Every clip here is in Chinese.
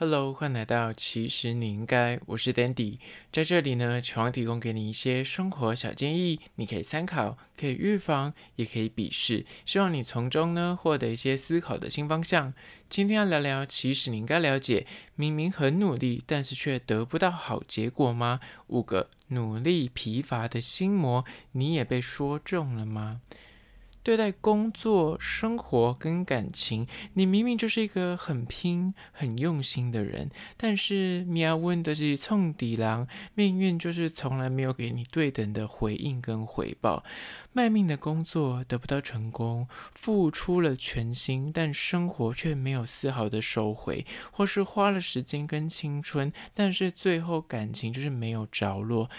Hello，欢迎来到其实你应该，我是 Dandy，在这里呢，希望提供给你一些生活小建议，你可以参考，可以预防，也可以鄙视，希望你从中呢获得一些思考的新方向。今天要聊聊，其实你应该了解，明明很努力，但是却得不到好结果吗？五个努力疲乏的心魔，你也被说中了吗？对待工作、生活跟感情，你明明就是一个很拼、很用心的人，但是你要问的是冲底狼，命运就是从来没有给你对等的回应跟回报。卖命的工作得不到成功，付出了全心，但生活却没有丝毫的收回，或是花了时间跟青春，但是最后感情就是没有着落。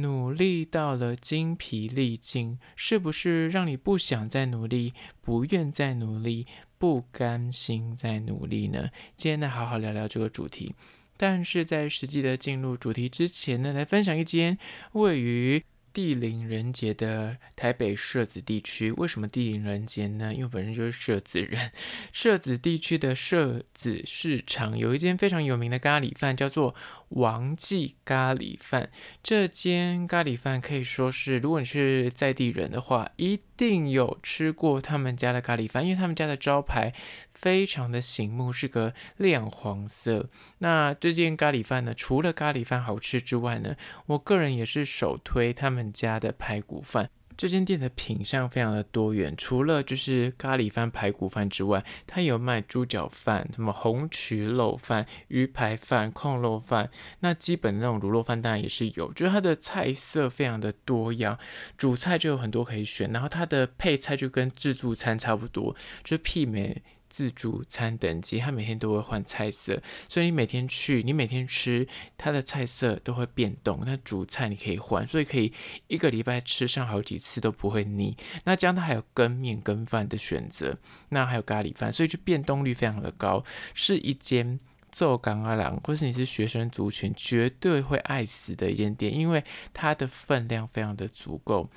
努力到了精疲力尽，是不是让你不想再努力，不愿再努力，不甘心再努力呢？今天呢，好好聊聊这个主题。但是在实际的进入主题之前呢，来分享一间位于地灵人杰的台北社子地区。为什么地灵人杰呢？因为本身就是社子人。社子地区的社子市场有一间非常有名的咖喱饭，叫做王记咖喱饭，这间咖喱饭可以说是，如果你是在地人的话，一定有吃过他们家的咖喱饭，因为他们家的招牌非常的醒目，是个亮黄色。那这间咖喱饭呢，除了咖喱饭好吃之外呢，我个人也是首推他们家的排骨饭。这间店的品相非常的多元，除了就是咖喱饭、排骨饭之外，它有卖猪脚饭、什么红曲肉饭、鱼排饭、控肉饭，那基本那种卤肉饭当然也是有，就是它的菜色非常的多样，主菜就有很多可以选，然后它的配菜就跟自助餐差不多，就是媲美。自助餐等级，它每天都会换菜色，所以你每天去，你每天吃，它的菜色都会变动。那主菜你可以换，所以可以一个礼拜吃上好几次都不会腻。那这样它还有跟面、跟饭的选择，那还有咖喱饭，所以就变动率非常的高，是一间做港阿郎，或是你是学生族群绝对会爱死的一间店，因为它的分量非常的足够。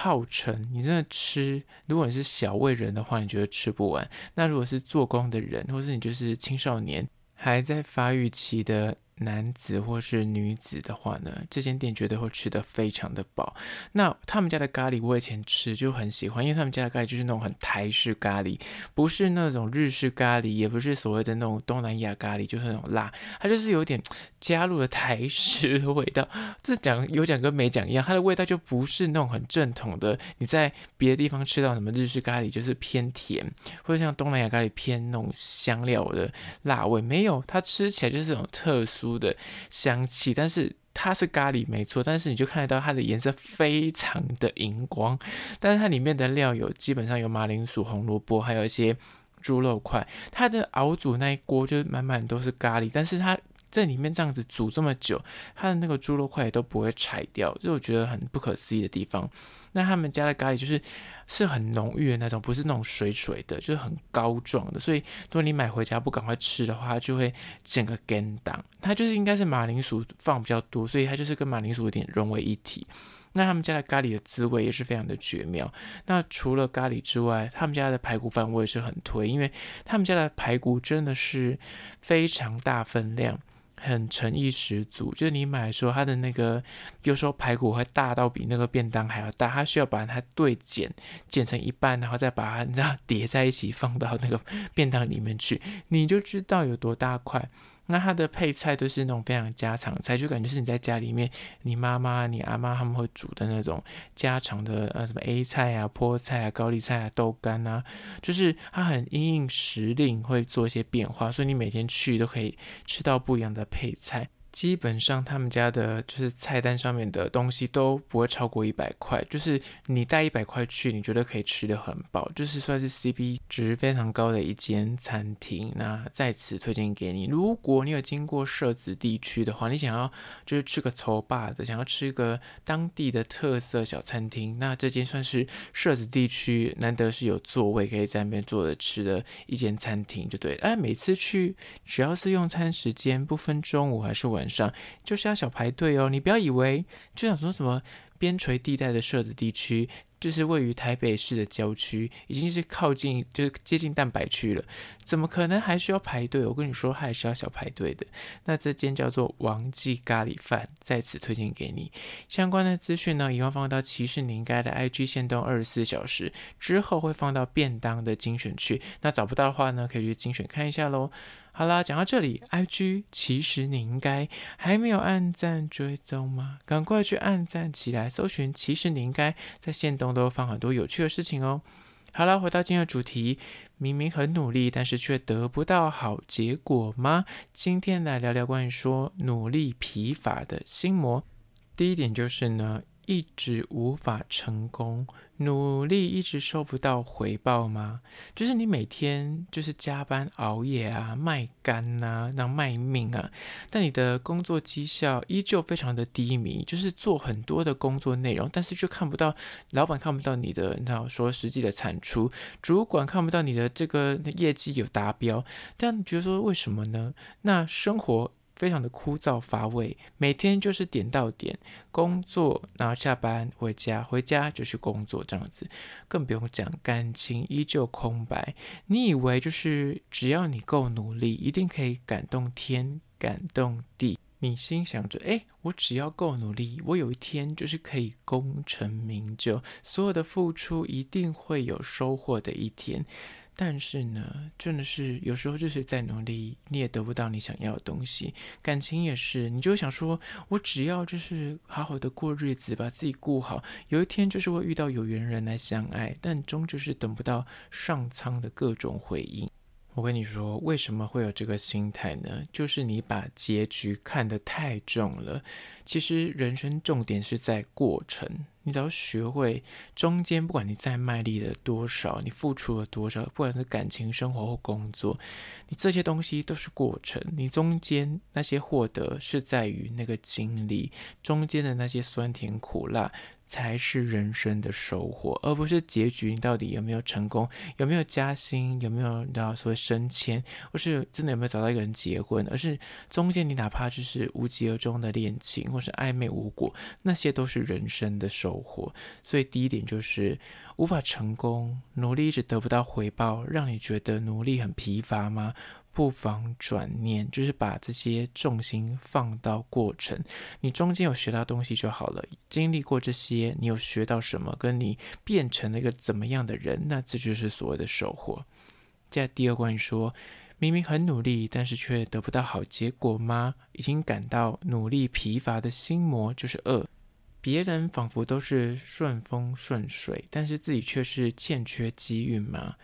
号称你真的吃，如果你是小胃人的话，你觉得吃不完。那如果是做工的人，或是你就是青少年，还在发育期的。男子或是女子的话呢，这间店绝对会吃得非常的饱。那他们家的咖喱，我以前吃就很喜欢，因为他们家的咖喱就是那种很台式咖喱，不是那种日式咖喱，也不是所谓的那种东南亚咖喱，就是那种辣，它就是有点加入了台式的味道。这讲有讲跟没讲一样，它的味道就不是那种很正统的。你在别的地方吃到什么日式咖喱，就是偏甜，或者像东南亚咖喱偏那种香料的辣味，没有，它吃起来就是这种特殊。的香气，但是它是咖喱没错，但是你就看得到它的颜色非常的荧光，但是它里面的料有基本上有马铃薯、红萝卜，还有一些猪肉块，它的熬煮那一锅就满满都是咖喱，但是它。在里面这样子煮这么久，它的那个猪肉块也都不会柴掉，就我觉得很不可思议的地方。那他们家的咖喱就是是很浓郁的那种，不是那种水水的，就是很膏状的。所以如果你买回家不赶快吃的话，就会整个干档。它就是应该是马铃薯放比较多，所以它就是跟马铃薯有点融为一体。那他们家的咖喱的滋味也是非常的绝妙。那除了咖喱之外，他们家的排骨饭我也是很推，因为他们家的排骨真的是非常大分量。很诚意十足，就是你买的时候，它的那个，比如说排骨会大到比那个便当还要大，它需要把它对剪，剪成一半，然后再把它这样叠在一起放到那个便当里面去，你就知道有多大块。那它的配菜都是那种非常家常菜，就感觉是你在家里面，你妈妈、你阿妈他们会煮的那种家常的呃什么 A 菜啊、菠菜啊、高丽菜啊、豆干啊，就是它很因应时令会做一些变化，所以你每天去都可以吃到不一样的配菜。基本上他们家的就是菜单上面的东西都不会超过一百块，就是你带一百块去，你觉得可以吃得很饱，就是算是 CP 值非常高的一间餐厅。那在此推荐给你，如果你有经过社子地区的话，你想要就是吃个粗霸的，想要吃个当地的特色小餐厅，那这间算是社子地区难得是有座位可以在那边坐着吃的一间餐厅，就对了。哎，每次去只要是用餐时间，不分中午还是晚晚。上就是要小排队哦，你不要以为就想说什么边陲地带的设子地区就是位于台北市的郊区，已经是靠近，就是接近蛋白区了，怎么可能还需要排队？我跟你说，还是要小排队的。那这间叫做王记咖喱饭，在此推荐给你。相关的资讯呢，以后放到其实你应该的 IG 限动二十四小时之后，会放到便当的精选区。那找不到的话呢，可以去精选看一下喽。好啦，讲到这里，IG 其实你应该还没有按赞追踪吗？赶快去按赞起来，搜寻其实你应该在线动都放很多有趣的事情哦。好了，回到今天的主题，明明很努力，但是却得不到好结果吗？今天来聊聊关于说努力疲乏的心魔。第一点就是呢，一直无法成功。努力一直收不到回报吗？就是你每天就是加班熬夜啊，卖肝呐，那卖命啊，但你的工作绩效依旧非常的低迷，就是做很多的工作内容，但是却看不到老板看不到你的，那说实际的产出，主管看不到你的这个业绩有达标，但你觉得说为什么呢？那生活。非常的枯燥乏味，每天就是点到点工作，然后下班回家，回家就去工作这样子，更不用讲感情依旧空白。你以为就是只要你够努力，一定可以感动天，感动地。你心想着，哎，我只要够努力，我有一天就是可以功成名就，所有的付出一定会有收获的一天。但是呢，真的是有时候就是在努力，你也得不到你想要的东西。感情也是，你就想说，我只要就是好好的过日子，把自己顾好，有一天就是会遇到有缘人来相爱，但终究是等不到上苍的各种回应。我跟你说，为什么会有这个心态呢？就是你把结局看得太重了。其实人生重点是在过程。你只要学会中间，不管你再卖力了多少，你付出了多少，不管是感情生活或工作，你这些东西都是过程。你中间那些获得是在于那个经历，中间的那些酸甜苦辣才是人生的收获，而不是结局。你到底有没有成功？有没有加薪？有没有到所谓升迁？或是真的有没有找到一个人结婚？而是中间你哪怕就是无疾而终的恋情，或是暧昧无果，那些都是人生的收获。所以第一点就是无法成功，努力一直得不到回报，让你觉得努力很疲乏吗？不妨转念，就是把这些重心放到过程，你中间有学到东西就好了。经历过这些，你有学到什么，跟你变成了一个怎么样的人，那这就是所谓的收获。接下来第二关说，明明很努力，但是却得不到好结果吗？已经感到努力疲乏的心魔就是恶。别人仿佛都是顺风顺水，但是自己却是欠缺机遇吗？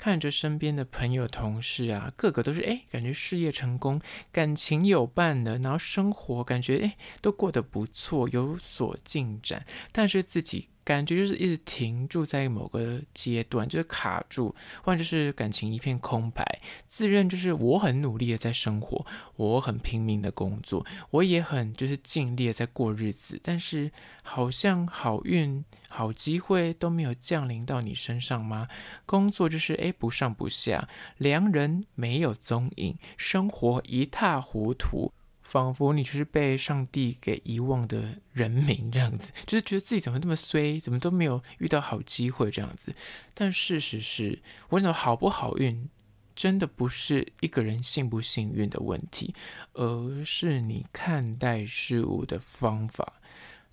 看着身边的朋友、同事啊，个个都是哎，感觉事业成功，感情有伴的，然后生活感觉哎，都过得不错，有所进展，但是自己。感觉就是一直停住在某个阶段，就是卡住，或者就是感情一片空白。自认就是我很努力的在生活，我很拼命的工作，我也很就是尽力的在过日子，但是好像好运、好机会都没有降临到你身上吗？工作就是诶，不上不下，良人没有踪影，生活一塌糊涂。仿佛你就是被上帝给遗忘的人民这样子，就是觉得自己怎么那么衰，怎么都没有遇到好机会这样子。但事实是，我讲好不好运，真的不是一个人幸不幸运的问题，而是你看待事物的方法。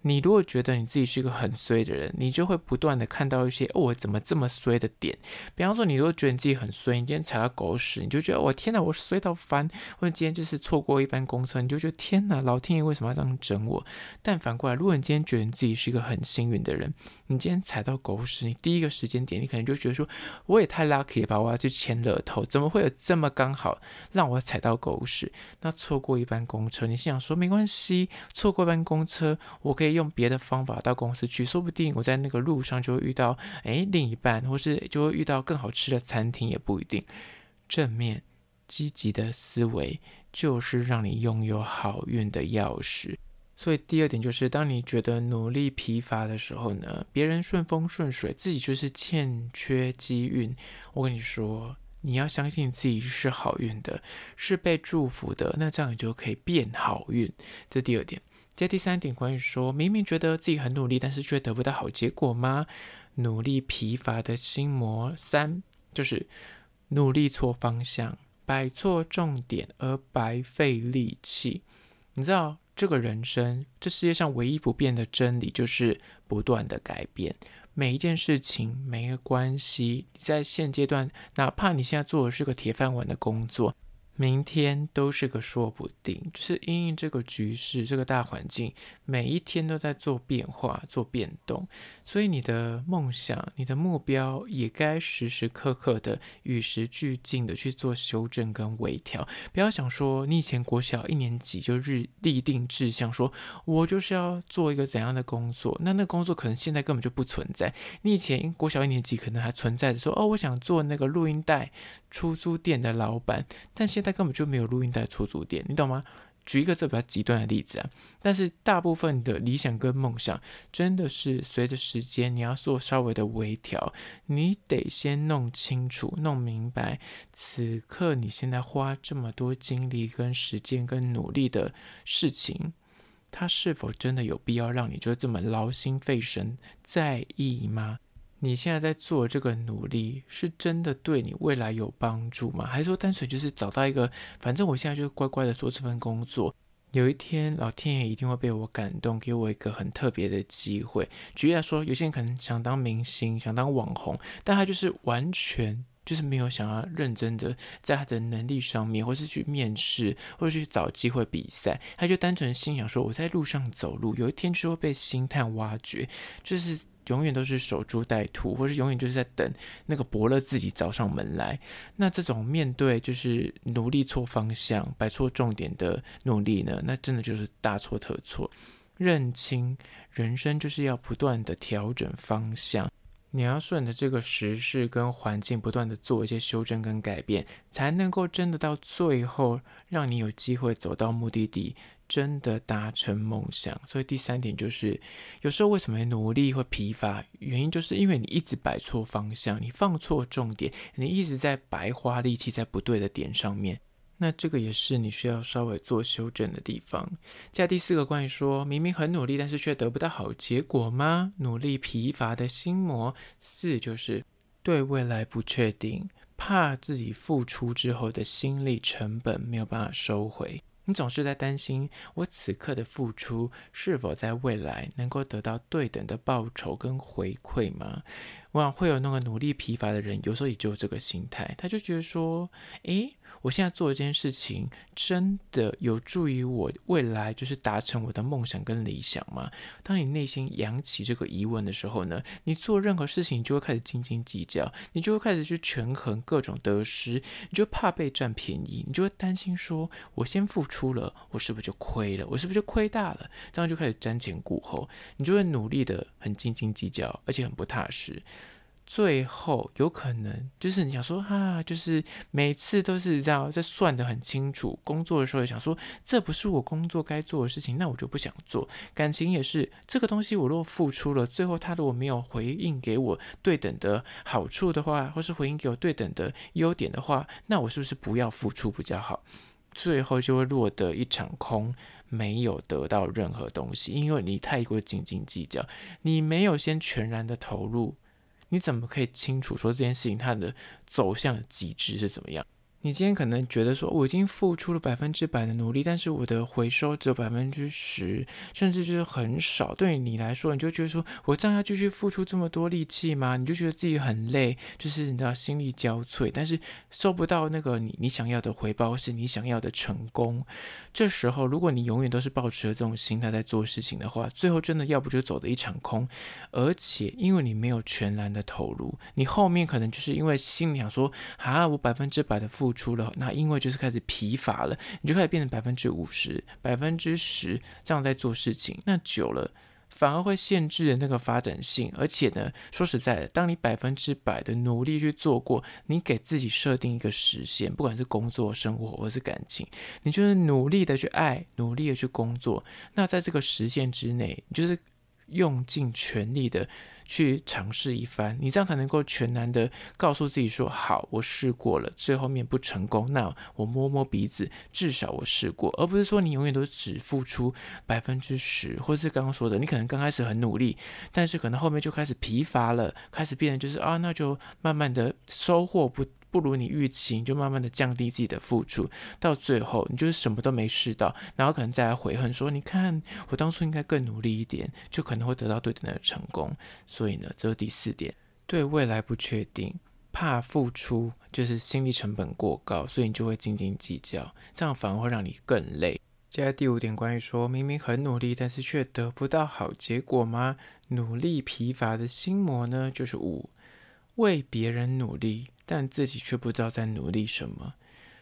你如果觉得你自己是一个很衰的人，你就会不断的看到一些哦，我怎么这么衰的点。比方说，你如果觉得你自己很衰，你今天踩到狗屎，你就觉得我天哪，我衰到翻；或者今天就是错过一班公车，你就觉得天哪，老天爷为什么要这样整我？但反过来，如果你今天觉得你自己是一个很幸运的人，你今天踩到狗屎，你第一个时间点，你可能就觉得说，我也太 lucky 了吧，我要去签乐透，怎么会有这么刚好让我踩到狗屎？那错过一班公车，你心想说没关系，错过一班公车，我可以。用别的方法到公司去，说不定我在那个路上就会遇到诶另一半，或是就会遇到更好吃的餐厅，也不一定。正面积极的思维就是让你拥有好运的钥匙。所以第二点就是，当你觉得努力疲乏的时候呢，别人顺风顺水，自己就是欠缺机运。我跟你说，你要相信自己是好运的，是被祝福的，那这样你就可以变好运。这第二点。接第三点，关于说明明觉得自己很努力，但是却得不到好结果吗？努力疲乏的心魔。三就是努力错方向，摆错重点而白费力气。你知道这个人生，这世界上唯一不变的真理就是不断的改变。每一件事情，每一个关系，在现阶段，哪怕你现在做的是个铁饭碗的工作。明天都是个说不定，就是因应这个局势、这个大环境，每一天都在做变化、做变动，所以你的梦想、你的目标也该时时刻刻的与时俱进的去做修正跟微调。不要想说你以前国小一年级就日立定志向，说我就是要做一个怎样的工作，那那工作可能现在根本就不存在。你以前国小一年级可能还存在的时候，哦，我想做那个录音带出租店的老板，但现。他根本就没有录音带出租店，你懂吗？举一个这比较极端的例子啊，但是大部分的理想跟梦想，真的是随着时间，你要做稍微的微调，你得先弄清楚、弄明白，此刻你现在花这么多精力、跟时间、跟努力的事情，它是否真的有必要让你就这么劳心费神在意吗？你现在在做这个努力，是真的对你未来有帮助吗？还是说单纯就是找到一个，反正我现在就乖乖的做这份工作，有一天老天爷一定会被我感动，给我一个很特别的机会。举例来说，有些人可能想当明星，想当网红，但他就是完全就是没有想要认真的在他的能力上面，或是去面试，或者去找机会比赛，他就单纯心想说，我在路上走路，有一天就会被星探挖掘，就是。永远都是守株待兔，或是永远就是在等那个伯乐自己找上门来。那这种面对就是努力错方向、摆错重点的努力呢，那真的就是大错特错。认清人生就是要不断的调整方向，你要顺着这个时势跟环境，不断的做一些修正跟改变，才能够真的到最后让你有机会走到目的地。真的达成梦想，所以第三点就是，有时候为什么努力会疲乏？原因就是因为你一直摆错方向，你放错重点，你一直在白花力气在不对的点上面。那这个也是你需要稍微做修正的地方。接下第四个关于说明明很努力，但是却得不到好结果吗？努力疲乏的心魔。四就是对未来不确定，怕自己付出之后的心力成本没有办法收回。你总是在担心，我此刻的付出是否在未来能够得到对等的报酬跟回馈吗？往往会有那个努力疲乏的人，有时候也就这个心态，他就觉得说，诶。我现在做这件事情，真的有助于我未来就是达成我的梦想跟理想吗？当你内心扬起这个疑问的时候呢，你做任何事情就会开始斤斤计较，你就会开始去权衡各种得失，你就怕被占便宜，你就会担心说，我先付出了，我是不是就亏了？我是不是就亏大了？这样就开始瞻前顾后，你就会努力的很斤斤计较，而且很不踏实。最后有可能就是你想说啊，就是每次都是这样在算得很清楚。工作的时候也想说，这不是我工作该做的事情，那我就不想做。感情也是，这个东西我若付出了，最后他如果没有回应给我对等的好处的话，或是回应给我对等的优点的话，那我是不是不要付出比较好？最后就会落得一场空，没有得到任何东西，因为你太过斤斤计较，你没有先全然的投入。你怎么可以清楚说这件事情它的走向极致是怎么样？你今天可能觉得说，我已经付出了百分之百的努力，但是我的回收只有百分之十，甚至就是很少。对你来说，你就觉得说我这样要继续付出这么多力气吗？你就觉得自己很累，就是你知道心力交瘁，但是收不到那个你你想要的回报，是你想要的成功。这时候，如果你永远都是保持着这种心态在做事情的话，最后真的要不就走的一场空，而且因为你没有全然的投入，你后面可能就是因为心里想说啊，我百分之百的付。出了，那因为就是开始疲乏了，你就开始变成百分之五十、百分之十这样在做事情，那久了反而会限制了那个发展性。而且呢，说实在的，当你百分之百的努力去做过，你给自己设定一个时限，不管是工作、生活或是感情，你就是努力的去爱，努力的去工作。那在这个时限之内，就是用尽全力的去尝试一番，你这样才能够全然的告诉自己说：好，我试过了，最后面不成功，那我摸摸鼻子，至少我试过，而不是说你永远都只付出百分之十，或是刚刚说的，你可能刚开始很努力，但是可能后面就开始疲乏了，开始变得就是啊，那就慢慢的收获不。不如你预期，你就慢慢的降低自己的付出，到最后你就是什么都没试到，然后可能再来悔恨说，你看我当初应该更努力一点，就可能会得到对等的成功。所以呢，这是第四点，对未来不确定，怕付出就是心理成本过高，所以你就会斤斤计较，这样反而会让你更累。接下来第五点，关于说明明很努力，但是却得不到好结果吗？努力疲乏的心魔呢，就是五，为别人努力。但自己却不知道在努力什么。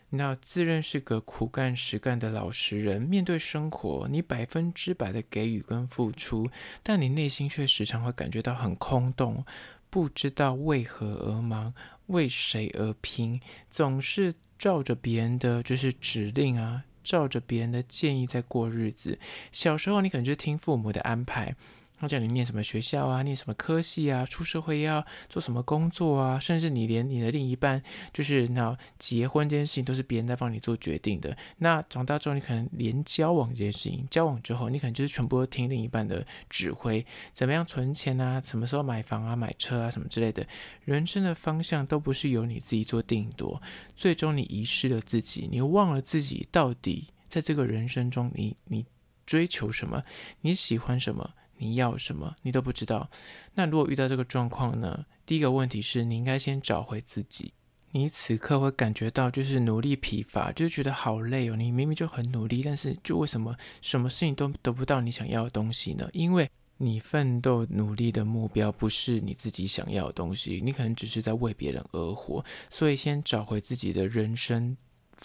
那自认是个苦干实干的老实人，面对生活，你百分之百的给予跟付出，但你内心却时常会感觉到很空洞，不知道为何而忙，为谁而拼，总是照着别人的就是指令啊，照着别人的建议在过日子。小时候你可能就听父母的安排。他叫你念什么学校啊，念什么科系啊，出社会要做什么工作啊，甚至你连你的另一半，就是那结婚这件事情都是别人在帮你做决定的。那长大之后，你可能连交往这件事情，交往之后，你可能就是全部都听另一半的指挥，怎么样存钱啊，什么时候买房啊、买车啊什么之类的，人生的方向都不是由你自己做定夺，最终你遗失了自己，你忘了自己到底在这个人生中你，你你追求什么，你喜欢什么。你要什么，你都不知道。那如果遇到这个状况呢？第一个问题是你应该先找回自己。你此刻会感觉到就是努力疲乏，就是觉得好累哦。你明明就很努力，但是就为什么什么事情都得不到你想要的东西呢？因为你奋斗努力的目标不是你自己想要的东西，你可能只是在为别人而活。所以先找回自己的人生。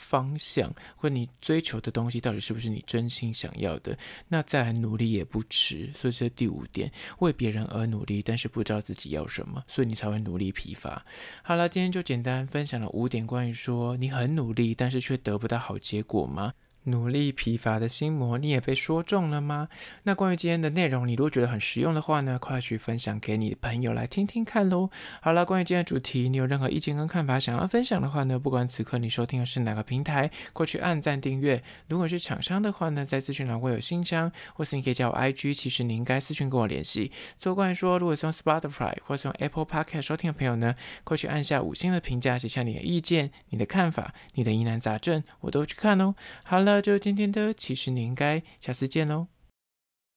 方向或你追求的东西到底是不是你真心想要的？那再来努力也不迟。所以这是第五点，为别人而努力，但是不知道自己要什么，所以你才会努力疲乏。好了，今天就简单分享了五点关于说你很努力，但是却得不到好结果吗？努力疲乏的心魔，你也被说中了吗？那关于今天的内容，你如果觉得很实用的话呢，快去分享给你的朋友来听听看喽。好了，关于今天的主题，你有任何意见跟看法想要分享的话呢，不管此刻你收听的是哪个平台，过去按赞订阅。如果是厂商的话呢，在资讯栏会有信箱，或是你可以加我 IG，其实你应该私讯跟我联系。做关于说，如果是用 Spotify 或是用 Apple Podcast 收听的朋友呢，过去按下五星的评价，写下你的意见、你的看法、你的疑难杂症，我都去看哦。好了。那就今天的，其实你应该下次见喽。